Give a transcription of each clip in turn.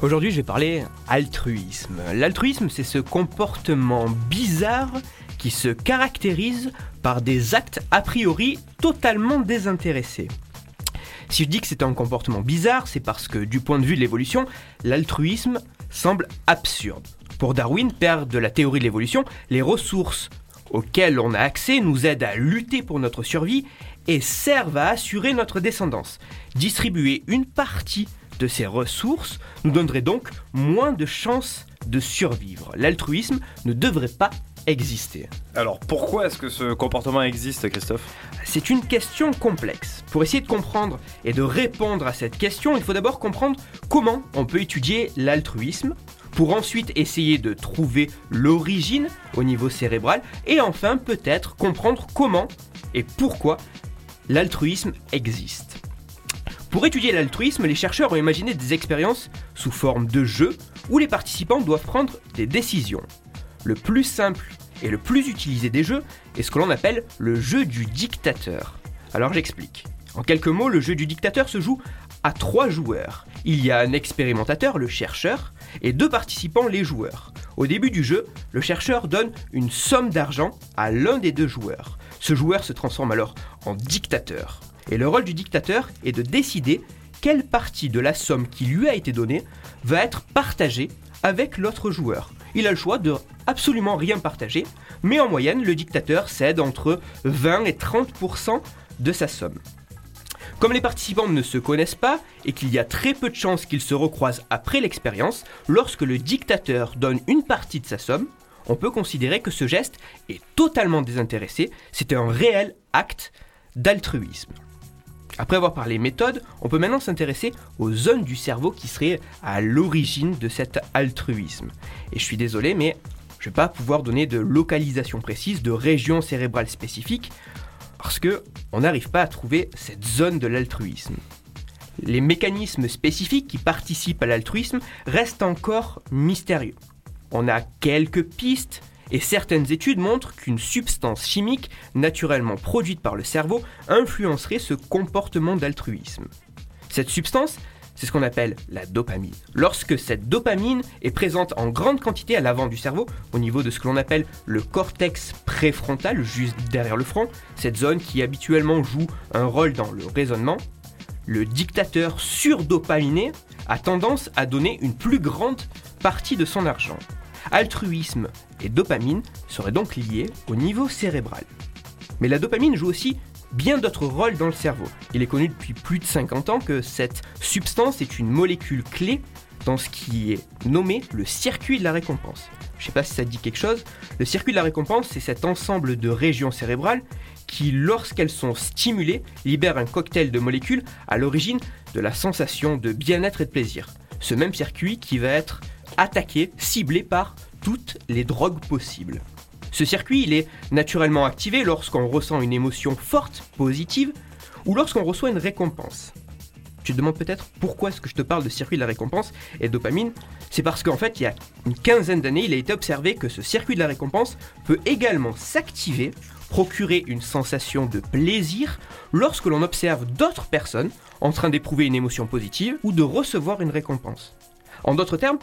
Aujourd'hui, je vais parler altruisme. L'altruisme, c'est ce comportement bizarre qui se caractérise par des actes a priori totalement désintéressés. Si je dis que c'est un comportement bizarre, c'est parce que du point de vue de l'évolution, l'altruisme semble absurde. Pour Darwin, père de la théorie de l'évolution, les ressources auxquelles on a accès nous aident à lutter pour notre survie et servent à assurer notre descendance. Distribuer une partie de ces ressources nous donnerait donc moins de chances de survivre. L'altruisme ne devrait pas exister. Alors pourquoi est-ce que ce comportement existe, Christophe? C'est une question complexe. Pour essayer de comprendre et de répondre à cette question, il faut d'abord comprendre comment on peut étudier l'altruisme, pour ensuite essayer de trouver l'origine au niveau cérébral, et enfin peut-être comprendre comment et pourquoi l'altruisme existe. Pour étudier l'altruisme, les chercheurs ont imaginé des expériences sous forme de jeux où les participants doivent prendre des décisions. Le plus simple et le plus utilisé des jeux est ce que l'on appelle le jeu du dictateur. Alors j'explique. En quelques mots, le jeu du dictateur se joue à trois joueurs. Il y a un expérimentateur, le chercheur, et deux participants, les joueurs. Au début du jeu, le chercheur donne une somme d'argent à l'un des deux joueurs. Ce joueur se transforme alors en dictateur. Et le rôle du dictateur est de décider quelle partie de la somme qui lui a été donnée va être partagée avec l'autre joueur. Il a le choix de absolument rien partager, mais en moyenne, le dictateur cède entre 20 et 30% de sa somme. Comme les participants ne se connaissent pas et qu'il y a très peu de chances qu'ils se recroisent après l'expérience, lorsque le dictateur donne une partie de sa somme, on peut considérer que ce geste est totalement désintéressé, c'est un réel acte d'altruisme. Après avoir parlé méthode, on peut maintenant s'intéresser aux zones du cerveau qui seraient à l'origine de cet altruisme. Et je suis désolé, mais je ne vais pas pouvoir donner de localisation précise, de région cérébrale spécifique, parce que on n'arrive pas à trouver cette zone de l'altruisme. Les mécanismes spécifiques qui participent à l'altruisme restent encore mystérieux. On a quelques pistes, et certaines études montrent qu'une substance chimique naturellement produite par le cerveau influencerait ce comportement d'altruisme. Cette substance, c'est ce qu'on appelle la dopamine. Lorsque cette dopamine est présente en grande quantité à l'avant du cerveau, au niveau de ce que l'on appelle le cortex préfrontal, juste derrière le front, cette zone qui habituellement joue un rôle dans le raisonnement, le dictateur surdopaminé a tendance à donner une plus grande partie de son argent. Altruisme et dopamine seraient donc liés au niveau cérébral. Mais la dopamine joue aussi bien d'autres rôles dans le cerveau. Il est connu depuis plus de 50 ans que cette substance est une molécule clé dans ce qui est nommé le circuit de la récompense. Je ne sais pas si ça dit quelque chose. Le circuit de la récompense, c'est cet ensemble de régions cérébrales qui, lorsqu'elles sont stimulées, libèrent un cocktail de molécules à l'origine de la sensation de bien-être et de plaisir. Ce même circuit qui va être attaqué, ciblé par toutes les drogues possibles. Ce circuit, il est naturellement activé lorsqu'on ressent une émotion forte, positive, ou lorsqu'on reçoit une récompense. Tu te demandes peut-être pourquoi est-ce que je te parle de circuit de la récompense et de dopamine? C'est parce qu'en fait, il y a une quinzaine d'années, il a été observé que ce circuit de la récompense peut également s'activer, procurer une sensation de plaisir lorsque l'on observe d'autres personnes en train d'éprouver une émotion positive ou de recevoir une récompense. En d'autres termes,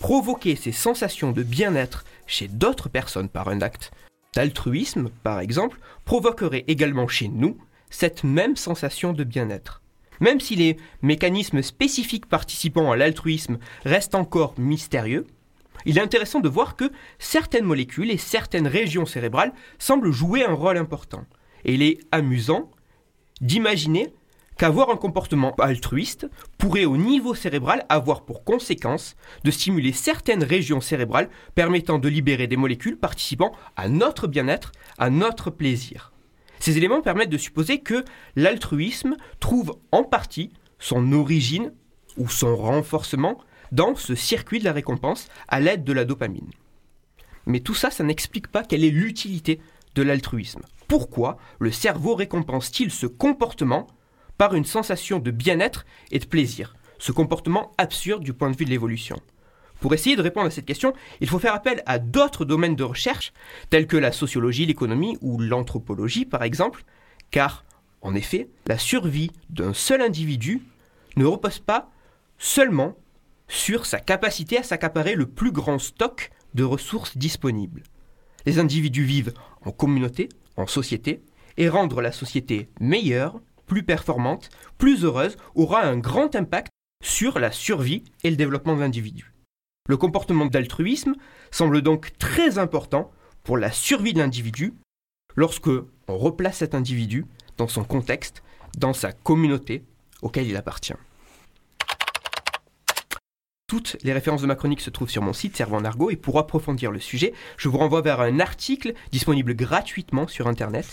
provoquer ces sensations de bien-être chez d'autres personnes par un acte d'altruisme, par exemple, provoquerait également chez nous cette même sensation de bien-être. Même si les mécanismes spécifiques participant à l'altruisme restent encore mystérieux, il est intéressant de voir que certaines molécules et certaines régions cérébrales semblent jouer un rôle important. Et il est amusant d'imaginer qu'avoir un comportement altruiste pourrait au niveau cérébral avoir pour conséquence de stimuler certaines régions cérébrales permettant de libérer des molécules participant à notre bien-être, à notre plaisir. Ces éléments permettent de supposer que l'altruisme trouve en partie son origine ou son renforcement dans ce circuit de la récompense à l'aide de la dopamine. Mais tout ça, ça n'explique pas quelle est l'utilité de l'altruisme. Pourquoi le cerveau récompense-t-il ce comportement par une sensation de bien-être et de plaisir Ce comportement absurde du point de vue de l'évolution. Pour essayer de répondre à cette question, il faut faire appel à d'autres domaines de recherche, tels que la sociologie, l'économie ou l'anthropologie par exemple, car, en effet, la survie d'un seul individu ne repose pas seulement sur sa capacité à s'accaparer le plus grand stock de ressources disponibles. Les individus vivent en communauté, en société, et rendre la société meilleure, plus performante, plus heureuse aura un grand impact sur la survie et le développement de l'individu. Le comportement d'altruisme semble donc très important pour la survie de l'individu lorsque on replace cet individu dans son contexte, dans sa communauté auquel il appartient. Toutes les références de ma chronique se trouvent sur mon site Cerveau en Argot et pour approfondir le sujet, je vous renvoie vers un article disponible gratuitement sur Internet.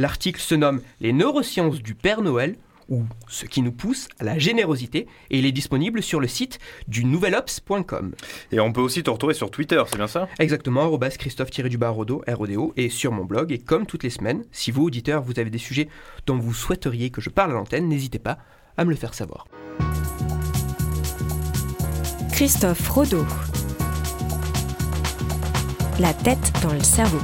L'article se nomme Les neurosciences du Père Noël ou ce qui nous pousse à la générosité et il est disponible sur le site du nouvelops.com. Et on peut aussi te retrouver sur Twitter, c'est bien ça? Exactement, Christophe-Rodo, RODO, et sur mon blog. Et comme toutes les semaines, si vous, auditeurs, vous avez des sujets dont vous souhaiteriez que je parle à l'antenne, n'hésitez pas à me le faire savoir. Christophe Rodo. La tête dans le cerveau.